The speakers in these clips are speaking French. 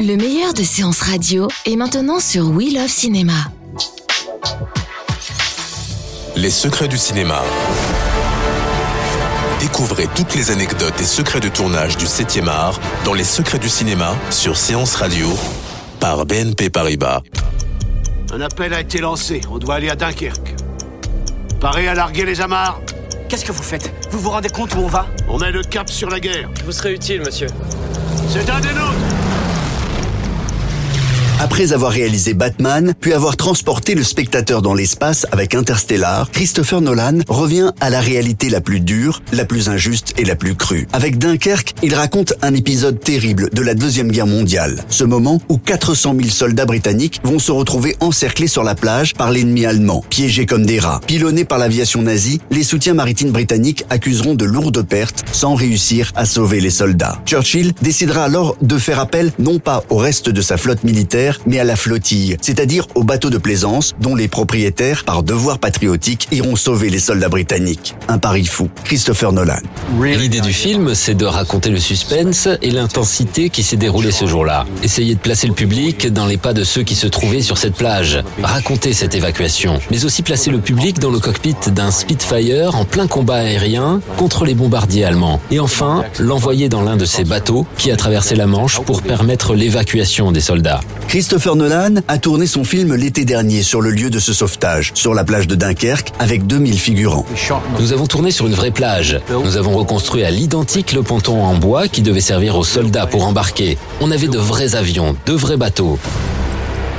Le meilleur de séances radio est maintenant sur We Love Cinéma. Les secrets du cinéma. Découvrez toutes les anecdotes et secrets de tournage du 7e art dans Les secrets du cinéma sur Séance Radio par BNP Paribas. Un appel a été lancé. On doit aller à Dunkerque. Paré à larguer les amarres. Qu'est-ce que vous faites? Vous vous rendez compte où on va? On met le cap sur la guerre. Je vous serai utile, monsieur. C'est un des nôtres. Après avoir réalisé Batman, puis avoir transporté le spectateur dans l'espace avec Interstellar, Christopher Nolan revient à la réalité la plus dure, la plus injuste et la plus crue. Avec Dunkerque, il raconte un épisode terrible de la Deuxième Guerre mondiale. Ce moment où 400 000 soldats britanniques vont se retrouver encerclés sur la plage par l'ennemi allemand, piégés comme des rats. Pilonnés par l'aviation nazie, les soutiens maritimes britanniques accuseront de lourdes pertes sans réussir à sauver les soldats. Churchill décidera alors de faire appel non pas au reste de sa flotte militaire, mais à la flottille, c'est-à-dire aux bateaux de plaisance dont les propriétaires, par devoir patriotique, iront sauver les soldats britanniques. Un pari fou. Christopher Nolan. L'idée du film, c'est de raconter le suspense et l'intensité qui s'est déroulée ce jour-là. Essayer de placer le public dans les pas de ceux qui se trouvaient sur cette plage. Raconter cette évacuation. Mais aussi placer le public dans le cockpit d'un Spitfire en plein combat aérien contre les bombardiers allemands. Et enfin, l'envoyer dans l'un de ces bateaux qui a traversé la Manche pour permettre l'évacuation des soldats. Christopher Nolan a tourné son film l'été dernier sur le lieu de ce sauvetage, sur la plage de Dunkerque, avec 2000 figurants. Nous avons tourné sur une vraie plage. Nous avons reconstruit à l'identique le ponton en bois qui devait servir aux soldats pour embarquer. On avait de vrais avions, de vrais bateaux.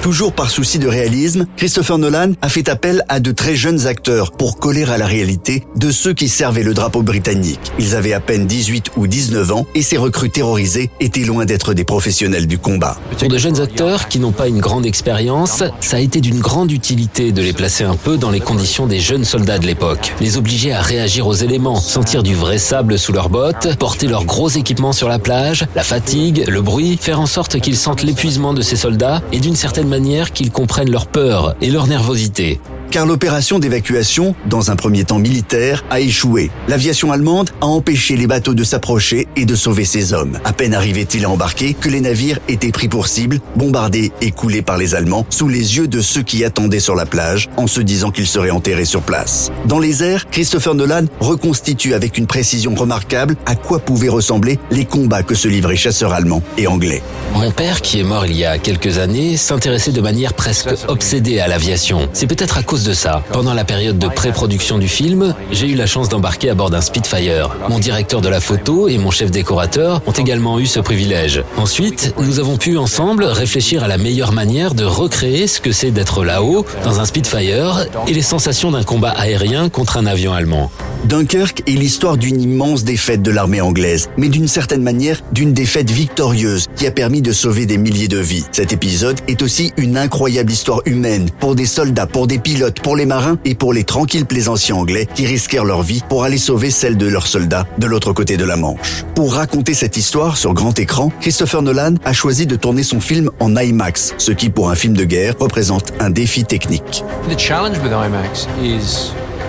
Toujours par souci de réalisme, Christopher Nolan a fait appel à de très jeunes acteurs pour coller à la réalité de ceux qui servaient le drapeau britannique. Ils avaient à peine 18 ou 19 ans et ces recrues terrorisés étaient loin d'être des professionnels du combat. Pour de jeunes acteurs qui n'ont pas une grande expérience, ça a été d'une grande utilité de les placer un peu dans les conditions des jeunes soldats de l'époque. Les obliger à réagir aux éléments, sentir du vrai sable sous leurs bottes, porter leurs gros équipements sur la plage, la fatigue, le bruit, faire en sorte qu'ils sentent l'épuisement de ces soldats et d'une certaine manière qu'ils comprennent leur peur et leur nervosité. Car l'opération d'évacuation, dans un premier temps militaire, a échoué. L'aviation allemande a empêché les bateaux de s'approcher et de sauver ses hommes. À peine arrivaient-ils à embarquer que les navires étaient pris pour cible, bombardés et coulés par les Allemands sous les yeux de ceux qui attendaient sur la plage en se disant qu'ils seraient enterrés sur place. Dans les airs, Christopher Nolan reconstitue avec une précision remarquable à quoi pouvaient ressembler les combats que se livraient chasseurs allemands et anglais. Mon père, qui est mort il y a quelques années, s'intéressait de manière presque obsédée à l'aviation. C'est peut-être à cause de ça. Pendant la période de pré-production du film, j'ai eu la chance d'embarquer à bord d'un Spitfire. Mon directeur de la photo et mon chef décorateur ont également eu ce privilège. Ensuite, nous avons pu ensemble réfléchir à la meilleure manière de recréer ce que c'est d'être là-haut, dans un Spitfire, et les sensations d'un combat aérien contre un avion allemand. Dunkerque est l'histoire d'une immense défaite de l'armée anglaise, mais d'une certaine manière d'une défaite victorieuse qui a permis de sauver des milliers de vies. Cet épisode est aussi une incroyable histoire humaine pour des soldats, pour des pilotes, pour les marins et pour les tranquilles plaisanciers anglais qui risquèrent leur vie pour aller sauver celle de leurs soldats de l'autre côté de la Manche. Pour raconter cette histoire sur grand écran, Christopher Nolan a choisi de tourner son film en IMAX, ce qui pour un film de guerre représente un défi technique.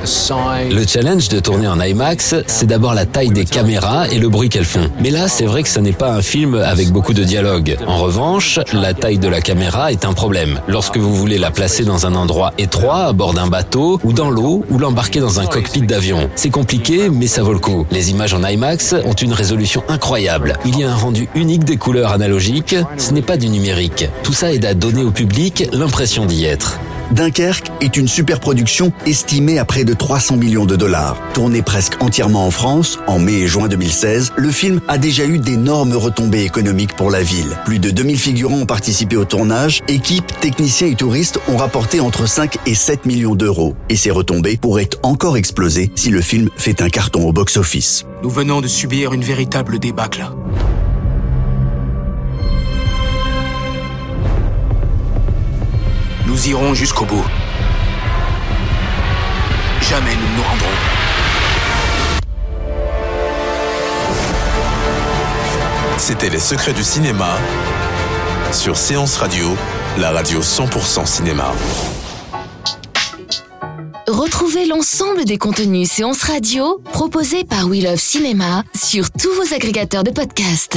Le challenge de tourner en IMAX, c'est d'abord la taille des caméras et le bruit qu'elles font. Mais là, c'est vrai que ce n'est pas un film avec beaucoup de dialogue. En revanche, la taille de la caméra est un problème. Lorsque vous voulez la placer dans un endroit étroit, à bord d'un bateau, ou dans l'eau, ou l'embarquer dans un cockpit d'avion. C'est compliqué, mais ça vaut le coup. Les images en IMAX ont une résolution incroyable. Il y a un rendu unique des couleurs analogiques, ce n'est pas du numérique. Tout ça aide à donner au public l'impression d'y être. Dunkerque est une superproduction estimée à près de 300 millions de dollars. Tourné presque entièrement en France, en mai et juin 2016, le film a déjà eu d'énormes retombées économiques pour la ville. Plus de 2000 figurants ont participé au tournage, équipes, techniciens et touristes ont rapporté entre 5 et 7 millions d'euros. Et ces retombées pourraient encore exploser si le film fait un carton au box-office. Nous venons de subir une véritable débâcle. Nous irons jusqu'au bout. Jamais nous ne nous rendrons. C'était Les Secrets du cinéma sur Séance Radio, la radio 100% cinéma. Retrouvez l'ensemble des contenus séances radio proposés par We Love Cinéma sur tous vos agrégateurs de podcasts.